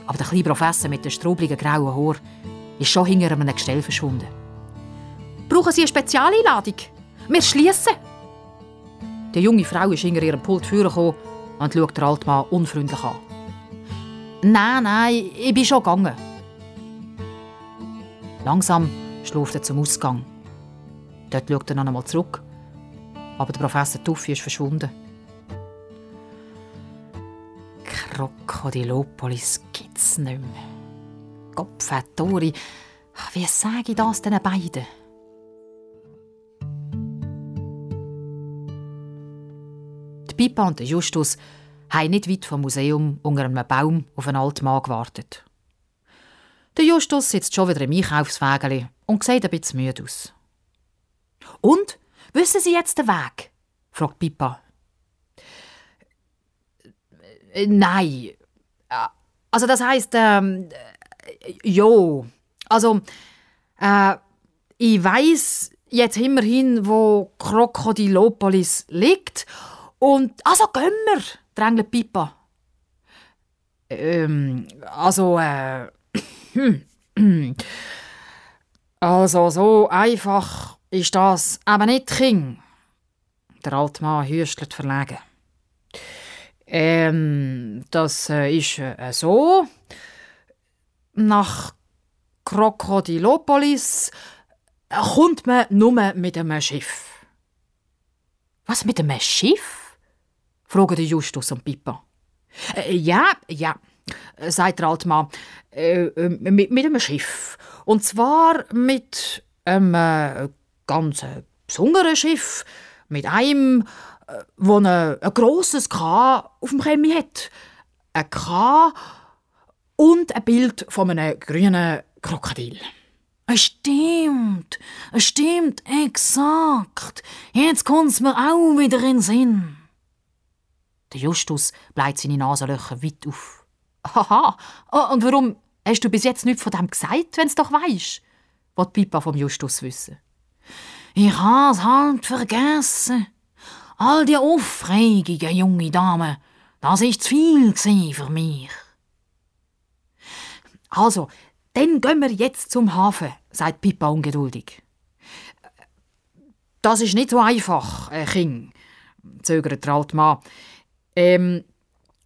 Aber der kleine Professor mit dem strubligen grauen Haar ist schon hinter einem Gestell verschwunden. Brauchen Sie eine Spezialeinladung? Wir schließen. Die junge Frau ist hinter ihrem Pult vorgekommen und schaut den alten Mann unfreundlich an. Nein, nein, ich bin schon gegangen. Langsam schläft er zum Ausgang. Dort schaut er noch einmal zurück aber der Professor Tuffi ist verschwunden. Krokodilopolis gibt's nicht mehr. Kopfettori, wie sage ich das den beiden? Die Pippa und Justus haben nicht weit vom Museum unter einem Baum auf einen alten Mann gewartet. Der Justus sitzt schon wieder im Einkaufswägeli und sieht ein bisschen müde aus. Und? Wissen Sie jetzt den Weg? fragt Pippa. Äh, nein. Also das heißt, ähm, jo. Also, äh, ich weiß jetzt immerhin, wo Krokodilopolis liegt. Und, also gehen wir, drängelt Pippa. Ähm, also, äh, also so einfach ist das aber nicht, King. Der alte Mann hüstelt verlegen. Ähm, das äh, ist äh, so. Nach Krokodilopolis äh, kommt man nur mit einem Schiff. Was mit einem Schiff? fragen Justus und Pippa. Äh, ja, ja, sagt der alte Mann. Äh, äh, mit, mit einem Schiff. Und zwar mit einem äh, ganz besonderen Schiff. Mit einem wo ein, ein grosses K auf dem Chemie hat. Ein K und ein Bild von einem grünen Krokodil. Es stimmt, es stimmt, exakt. Jetzt kommt's mir auch wieder in den Sinn. Der Justus bleibt seine Nasenlöcher weit auf. Haha, oh, und warum hast du bis jetzt nichts von dem gesagt, wenn's doch weisst? Wollt Pippa vom Justus wissen. Ich has halt vergessen. All die aufregenden junge Damen, das ist zu viel für mich. Also, dann gehen wir jetzt zum Hafen, sagt Pippa ungeduldig. Das ist nicht so einfach, äh, King, zögert der alte Mann. Ähm,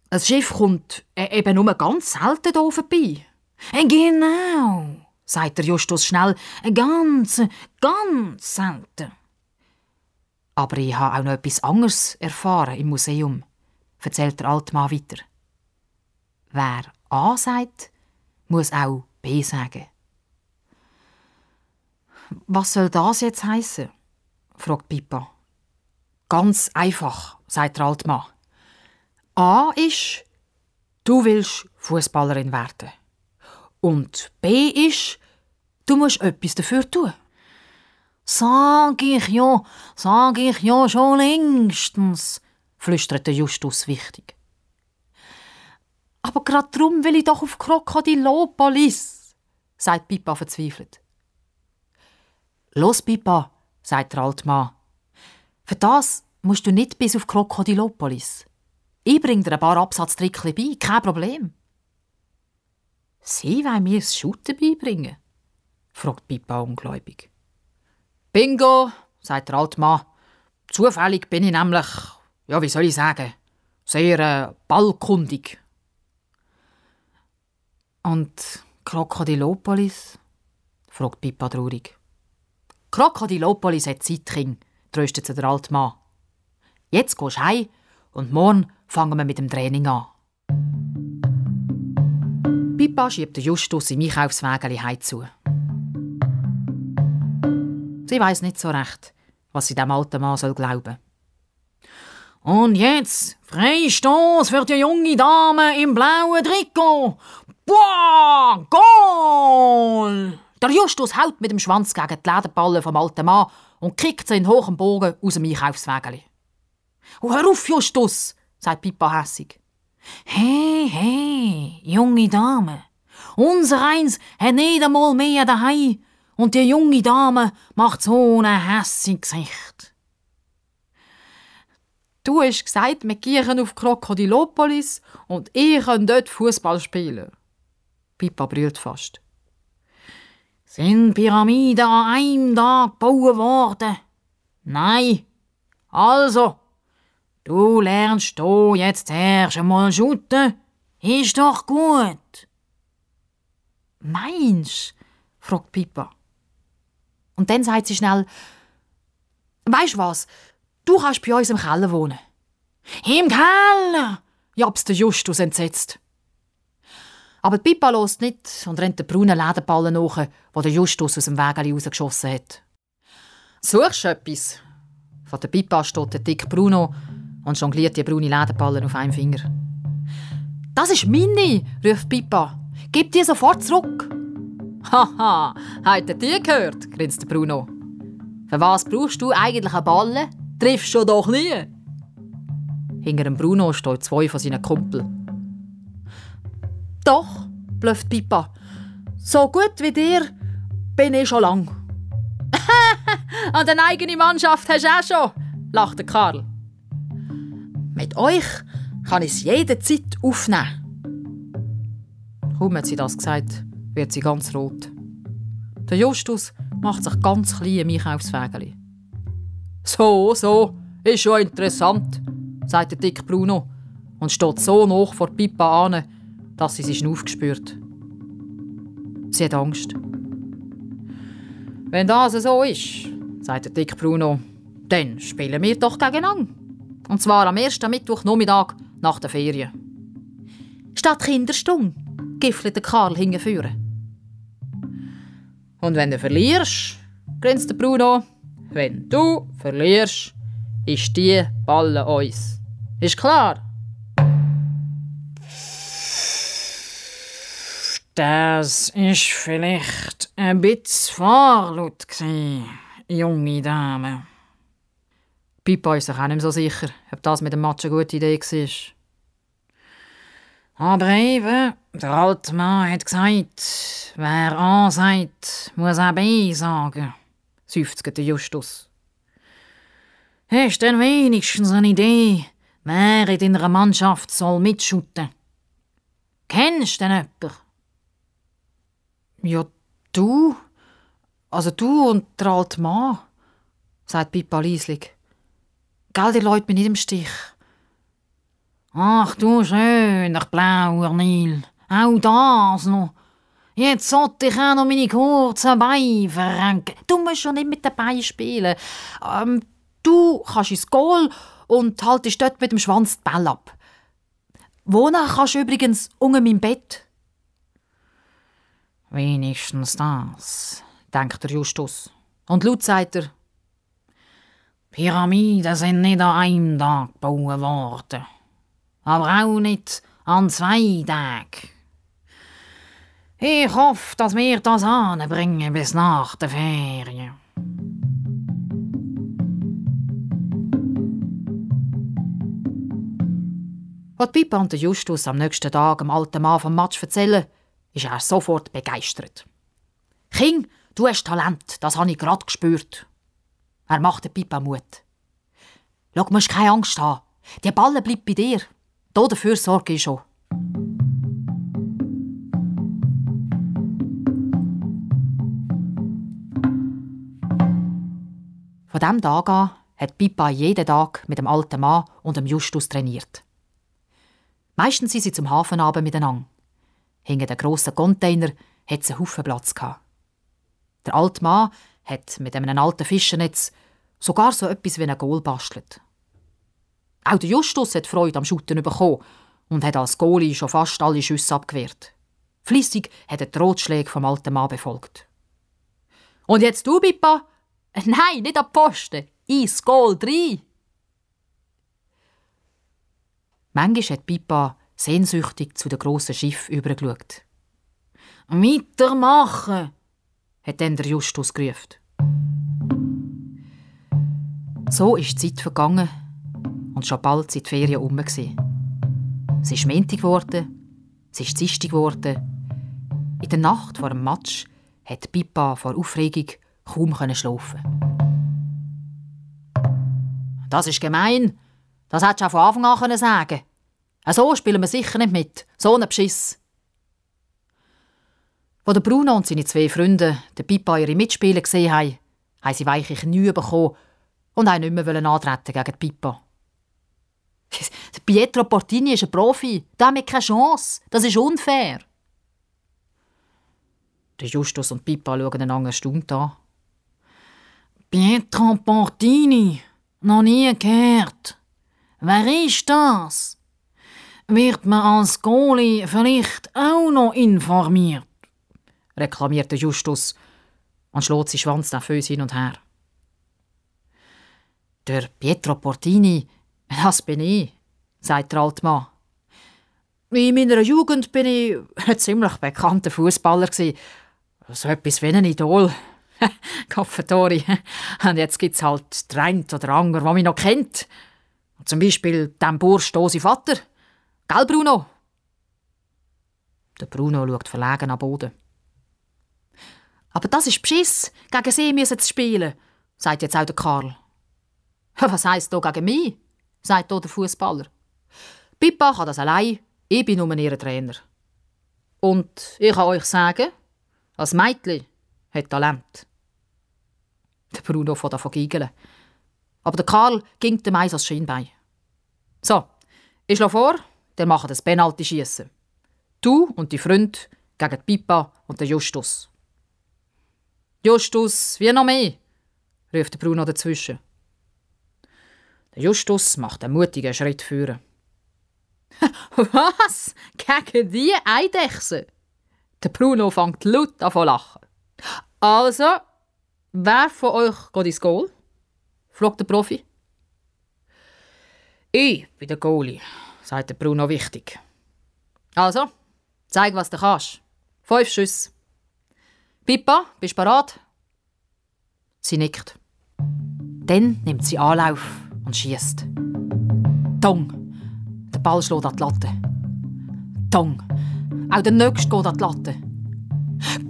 das Schiff kommt äh, eben nur ganz selten hier vorbei. Äh, genau, sagt der Justus schnell. Äh, ganz, ganz selten. Aber ich habe auch noch etwas anderes erfahren im Museum, erzählt der alte Mann weiter. Wer A sagt, muss auch B sagen. Was soll das jetzt heißen? fragt Pippa. Ganz einfach, sagt der alte Mann. A ist, du willst Fußballerin werden. Und B ist, du musst etwas dafür tun. Sag ich ja, sag ich ja schon längstens, flüsterte Justus wichtig. Aber grad drum will ich doch auf Krokodilopolis, sagt Pippa verzweifelt. Los, Pippa, sagt der alte Mann. Für das musst du nicht bis auf Krokodilopolis. Ich bring dir ein paar Absatztrickchen bei, kein Problem. Sie wollen mir das Shooten beibringen? fragt Pippa ungläubig. Bingo, sagt der alte Mann. Zufällig bin ich nämlich, ja, wie soll ich sagen, sehr äh, ballkundig. Und Krokodilopolis? fragt Pippa traurig. Krokodilopolis hat Zeit, Kind, tröstet sie der alte Mann. Jetzt gehst du heim und morgen fangen wir mit dem Training an. Pippa schiebt Justus im Einkaufswägeli heimzu. Sie weiß nicht so recht, was sie dem alten Mann soll glauben. Und jetzt Freistoß für die junge Dame im blauen Trikot. Boah, Goal! Der Justus haut mit dem Schwanz gegen die Lederballen vom alten Mann und kickt sie in hohem Bogen aus dem Einkaufswägeli. Hör auf, Justus, sagt Pippa hässig. Hey, hey, junge Dame, unser Eins hat nicht einmal mehr daheim und die junge Dame macht so ein hässiges Gesicht. Du hast gesagt, wir gehen auf Krokodilopolis und ich kann dort Fußball spielen. Pippa brüllt fast. Sind Pyramiden an einem Tag gebaut worden? Nein. Also, du lernst hier jetzt erst einmal schütten. Ist doch gut. Meinst? fragt Pippa. Und dann sagt sie schnell, Weißt was? du kannst bei uns im Keller wohnen. Im Keller! jabst der Justus entsetzt. Aber die Pippa lost nicht und rennt den braunen Lederballen nach, wo der Justus aus dem Wägeli rausgeschossen hat. Suchst du etwas? Von der Pippa steht der dick Bruno und jongliert die braune Lederballen auf einem Finger. Das ist meine, ruft Pippa. Gib die sofort zurück. Haha, hat er die gehört? grinst Bruno. Für was brauchst du eigentlich einen Ballen? Triffst du doch nie. Hinter dem Bruno stehen zwei von seinen Kumpeln. Doch, blufft Pippa. So gut wie dir bin ich schon lang. Und eine eigene Mannschaft hast du auch schon, lachte Karl. Mit euch kann ich es jederzeit aufnehmen. Kaum hat sie das gesagt, wird sie ganz rot. Der Justus macht sich ganz klein im Einkaufswägeli. So, so, ist schon interessant, sagt der dick Bruno und steht so noch vor Pippa an, dass sie sich aufgespürt. Sie hat Angst. Wenn das so ist, sagt der dick Bruno, dann spielen wir doch gegeneinander. Und zwar am ersten Mittwochnachmittag nach der Ferien. Statt Kinderstunde, giffelte Karl hingeführen. Und wenn du verlierst, grinst der Bruno, wenn du verlierst, ist die Balle uns. Ist klar? Das ist vielleicht ein bisschen vorlaut junge Dame. Pippa ist sich auch nicht so sicher, ob das mit dem Match eine gute Idee war. Aber eben, der alte Mann hat gesagt, wer A sagt, muss auch B sagen, seufzt der Justus. Hast du denn wenigstens eine Idee, wer in deiner Mannschaft soll mitschuten? Kennst du denn jemanden? Ja, du? Also du und der alte Mann, sagt Pippa leislich. Gell, die Leute mich nicht im Stich. Ach du schöner blauer Nil, auch das noch. Jetzt sollte ich auch noch meine kurzen Beine verrenken. Du musst schon nicht mit den Beinen spielen. Ähm, du kannst ins Goal und haltest dort mit dem Schwanz die Ball ab. Wohnen kannst du übrigens unter meinem Bett. Wenigstens das, denkt der Justus. Und laut sagt er, Pyramiden sind nicht an einem Tag gebaut worden aber auch nicht an zwei Tagen. Ich hoffe, dass wir das anbringen bis nach der Ferien. Als Pippa und Justus am nächsten Tag dem alten Mann vom Match erzählen, ist er sofort begeistert. King, du hast Talent, das habe ich gerade gespürt. Er macht der Pippa Mut. Schau, du musst keine Angst haben. Die Balle bleibt bei dir. Dafür sorge ich schon. Von diesem Tag an hat Pippa jeden Tag mit dem alten Mann und dem Justus trainiert. Meistens sind sie zum Hafen miteinander. Hinter den grossen Container hat sie einen Haufen Platz. Der alte Mann hat mit einem alten Fischernetz sogar so etwas wie ein Goal bastelt. Auch der Justus hat Freude am Schutten bekommen und hat als Goalie schon fast alle Schüsse abgewehrt. Flissig hat er die Rotschläge vom alten Mann befolgt. Und jetzt du, Pippa? Nein, nicht am Posten. Ins Goal 3. Manchmal hat Pippa sehnsüchtig zu dem grossen Schiff übergeschaut. Weitermachen, hat dann der Justus gerufen. So ist die Zeit vergangen und schon bald sind die Ferien um. Es ist Montag geworden, es ist Dienstag geworden. In der Nacht vor dem Match hat Pippa vor Aufregung kaum schlafen. Das ist gemein. Das hättest du auch von Anfang an sagen So spielen wir sicher nicht mit. So ein Beschiss. Als der Bruno und seine zwei Freunde den Pippa ihre Mitspieler gesehen haben, haben sie weiche Knie bekommen und haben nicht mehr antreten gegen Pippa. Pietro Portini ist ein Profi. Da haben keine Chance. Das ist unfair. Justus und Pippa schauen einander erstaunt an. Pietro Portini, Noch nie gehört. Wer ist das? Wird man als Goalie vielleicht auch noch informiert? reklamierte Justus und schlägt seinen Schwanz nervös hin und her. Der Pietro Portini, das bin ich, sagt der alte Mann. In meiner Jugend bin ich ein ziemlich bekannter Fußballer So etwas wie ein Idol. Kaffetori. Und jetzt gibt's halt den oder anderen, der mich noch kennt. Zum Beispiel den Bursch, unseren Vater. Gell, Bruno? Der Bruno schaut verlegen am Boden. Aber das ist Beschiss. Gegen sie müssen sie spielen, sagt jetzt auch der Karl. Was heisst hier gegen mich? sagt der Fußballer. Pippa kann das allein. Ich bin nur ihr Trainer. Und ich kann euch sagen, als Mädchen hat Talent. Der Bruno fährt davon giggeln. Aber der Karl ging dem Eis als Schienbein. So, ich schlage vor, der macht das Penalty schießen. Du und die Freund gegen die Pippa und den Justus. Justus, wie noch mehr? ruft Bruno dazwischen. Der Justus macht einen mutigen Schritt führen. Was? Gegen die Eidechse? Der Bruno fängt laut an zu lachen. Also, wer von euch geht ins Goal? fragt der Profi. Ich bin der Goalie, sagt der Bruno wichtig. Also, zeig, was du kannst. Fünf Schüsse. Pippa, bist du bereit? Sie nickt. Dann nimmt sie Anlauf und schießt. Tong! Der Ball schlägt an die Latte. Tong! Auch der nächste geht an die Latte.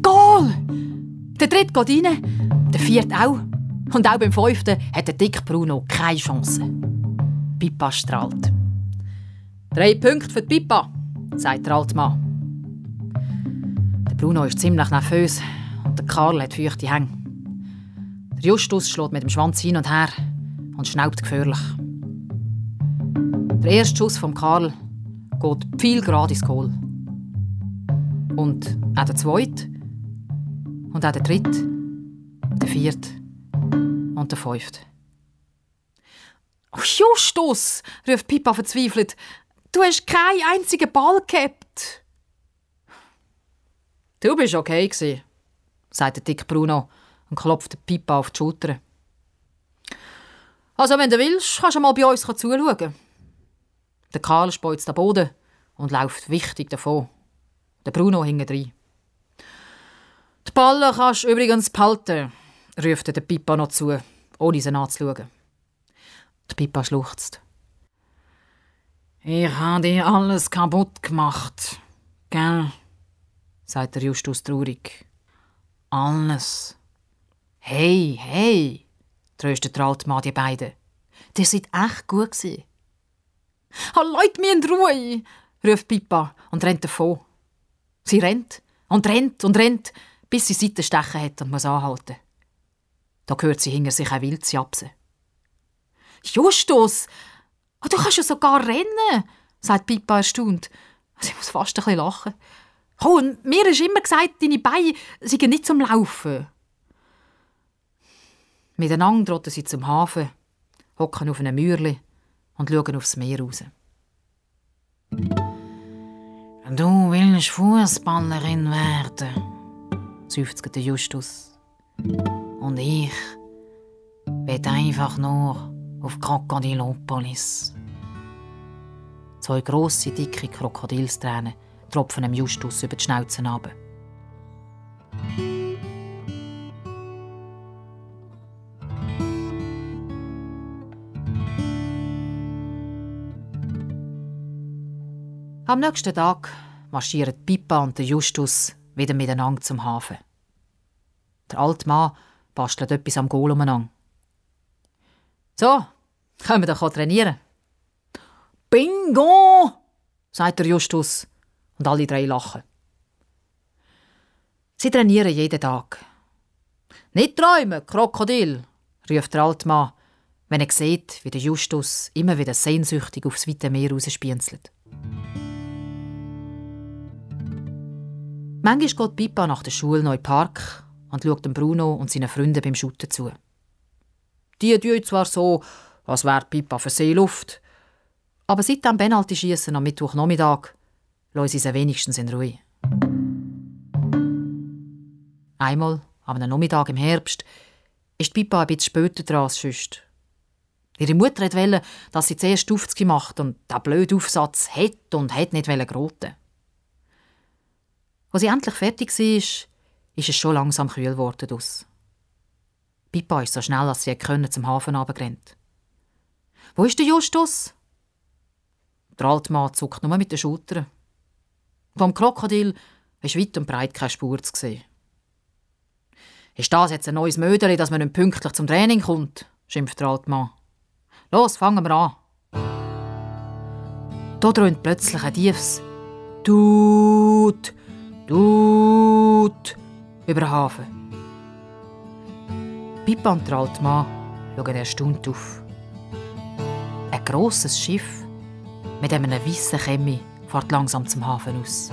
Goal! Der dritte geht rein, der vierte auch. Und auch beim fünften hat der Dick Bruno keine Chance. Pippa strahlt. Drei Punkte für die Pippa, sagt der alte Mann. Der Bruno ist ziemlich nervös und der Karl hat feuchte Hänge. Der Justus schlägt mit dem Schwanz hin und her und schnaubt gefährlich. Der erste Schuss vom Karl geht viel gerade ins Goal. Und auch der zweite und auch der dritte, der vierte und der fünfte. Oh, Justus, ruft Pippa verzweifelt. Du hast keinen einzigen Ball gehabt. Du bist okay gewesen, sagt der Dick Bruno und klopft Pippa auf die Schulter. Also, wenn du willst, kannst du mal bei uns zuschauen. Der Karl speuzt den Boden und läuft wichtig davon. Der Bruno hinten drin. Die Ballen kannst du übrigens behalten, ruft der Pippa noch zu, ohne sie anzuschauen. Die Pippa schluchzt. Ich habe dir alles kaputt gemacht, gell? sagt der Justus traurig. Alles. Hey, hey, tröstet der alte Mann die beiden. Der seid echt gut gewesen. Oh, Leute, mir in Ruhe, ruft Pippa und rennt davon. Sie rennt und rennt und rennt, bis sie Seitenstechen hat und muss anhalten. Da hört sie hinter sich ein Wild japsen. Justus, oh, du kannst ja sogar rennen, sagt Pippa erstaunt. Sie muss fast ein bisschen lachen. Oh, und mir ist immer gesagt, deine Beine seien nicht zum Laufen. Miteinander trotten sie zum Hafen, hocken auf einem Mürli und schauen aufs Meer raus. Du willst Fußballerin werden, seufzt Justus. Und ich will einfach nur auf Krokodilopolis. Zwei grosse, dicke Krokodilstränen tropfen dem Justus über die Schnauze runter. Am nächsten Tag marschieren Pippa und Justus wieder miteinander zum Hafen. Der alte Mann bastelt etwas am Goal umeinander. So, können wir doch trainieren. Bingo! sagt der Justus und alle drei lachen. Sie trainieren jeden Tag. Nicht träumen, Krokodil, ruft der alte Mann, wenn er sieht, wie der Justus immer wieder sehnsüchtig aufs weite Meer rausspienzelt. Manchmal geht Pippa nach der Schule noch in den Park und schaut Bruno und seinen Freunden beim Schutten zu. Die tun zwar so, als wäre Pippa für Seeluft. Aber seit dem Penalty-Schiessen am Mittwochnachmittag lassen sie sie wenigstens in Ruhe. Einmal, am Nachmittag im Herbst, ist Pippa ein bisschen später dran als sonst. Ihre Mutter wollte, dass sie zuerst 50 macht und der blöde Aufsatz hätte und hätte nicht groten. Als sie endlich fertig war, ist es schon langsam kühl geworden. Pippa ist so schnell, als sie können, zum Hafen runtergerannt. Wo ist der Justus? Der alte Mann zuckt nur mit den Schultern. Vom Krokodil ist weit und breit keine Spur zu sehen. Ist das jetzt ein neues Mödeli, dass man nicht pünktlich zum Training kommt? schimpft der alte Mann. Los, fangen wir an. Da dröhnt plötzlich ein tiefes Tut, Tut über den Hafen. Pippa und der alte Mann schauen erstaunt auf. Ein grosses Schiff mit einem weißen Chemie fährt langsam zum Hafen aus.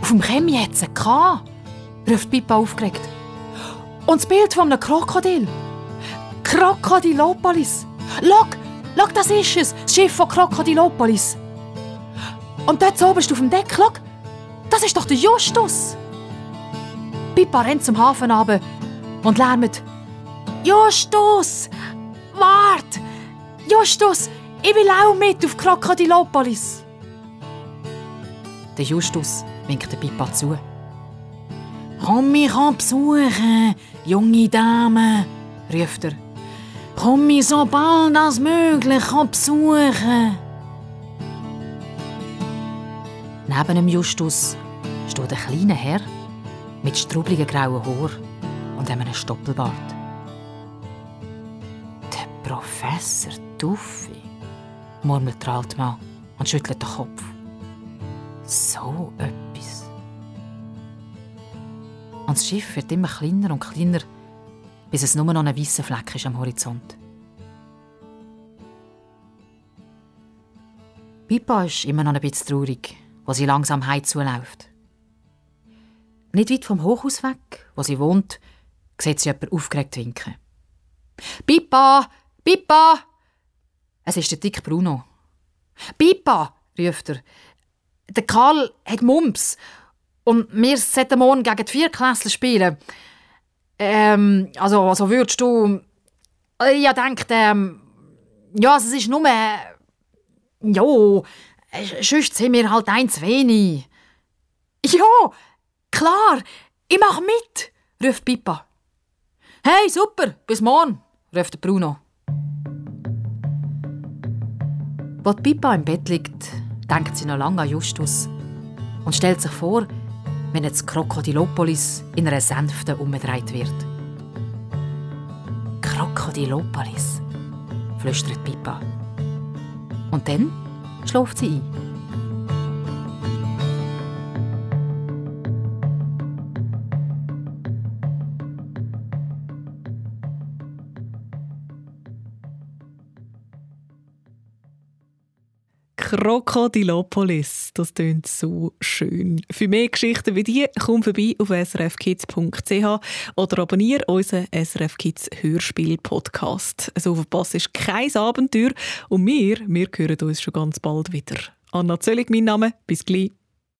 Auf dem Chemie hat es einen K, ruft Pippa aufgeregt. Und das Bild von einem Krokodil. Krokodilopolis. Schau, schau, das ist es, das Schiff von Krokodilopolis. Und dort oben auf dem Deck, schau, das ist doch der Justus. Pippa rennt zum Hafen runter und lärmt. Justus! Wart! Justus, ich will auch mit auf Krokodilopolis. Der Justus winkt der Pippa zu. Komm mich besuchen, junge Dame, ruft er. Komm mich so bald als möglich besuchen. Neben dem Justus steht ein kleiner Herr mit strubligen grauen Haar und einem Stoppelbart. Der Professor Duffi, murmelt der alte Mann und schüttelt den Kopf. So etwas. Und das Schiff wird immer kleiner und kleiner bis es nur noch ein weißer Fleck ist am Horizont. Pippa ist immer noch ein bisschen traurig, wo sie langsam heim zuläuft. Nicht weit vom Hochhaus weg, wo sie wohnt, sieht sie jemand aufgeregt winken. «Pippa! Pippa!» Es ist der dick Bruno. «Pippa!» ruft er. «Der Karl hat Mumps und wir sollten morgen gegen die Vierklässler spielen. Ähm, also, also würdest du. Äh, ich denke, ähm, ja, es ist nur. Äh, ja, sonst sind wir halt eins wenig. Ja, klar, ich mach mit, ruft Pippa. Hey, super, bis morgen, ruft Bruno. Als Pippa im Bett liegt, denkt sie noch lange an Justus und stellt sich vor, wenn jetzt Krokodilopolis in einer Sänfte umgedreht wird. Krokodilopolis, flüstert Pippa. Und dann schläft sie ein.
Krokodilopolis. Das klingt so schön. Für mehr Geschichten wie die, komm vorbei auf srfkids.ch oder abonniere unseren SRF Kids Hörspiel Podcast. So verpasst ist kein Abenteuer und wir, wir hören uns schon ganz bald wieder. Anna Zöllig, mein Name. Bis gleich.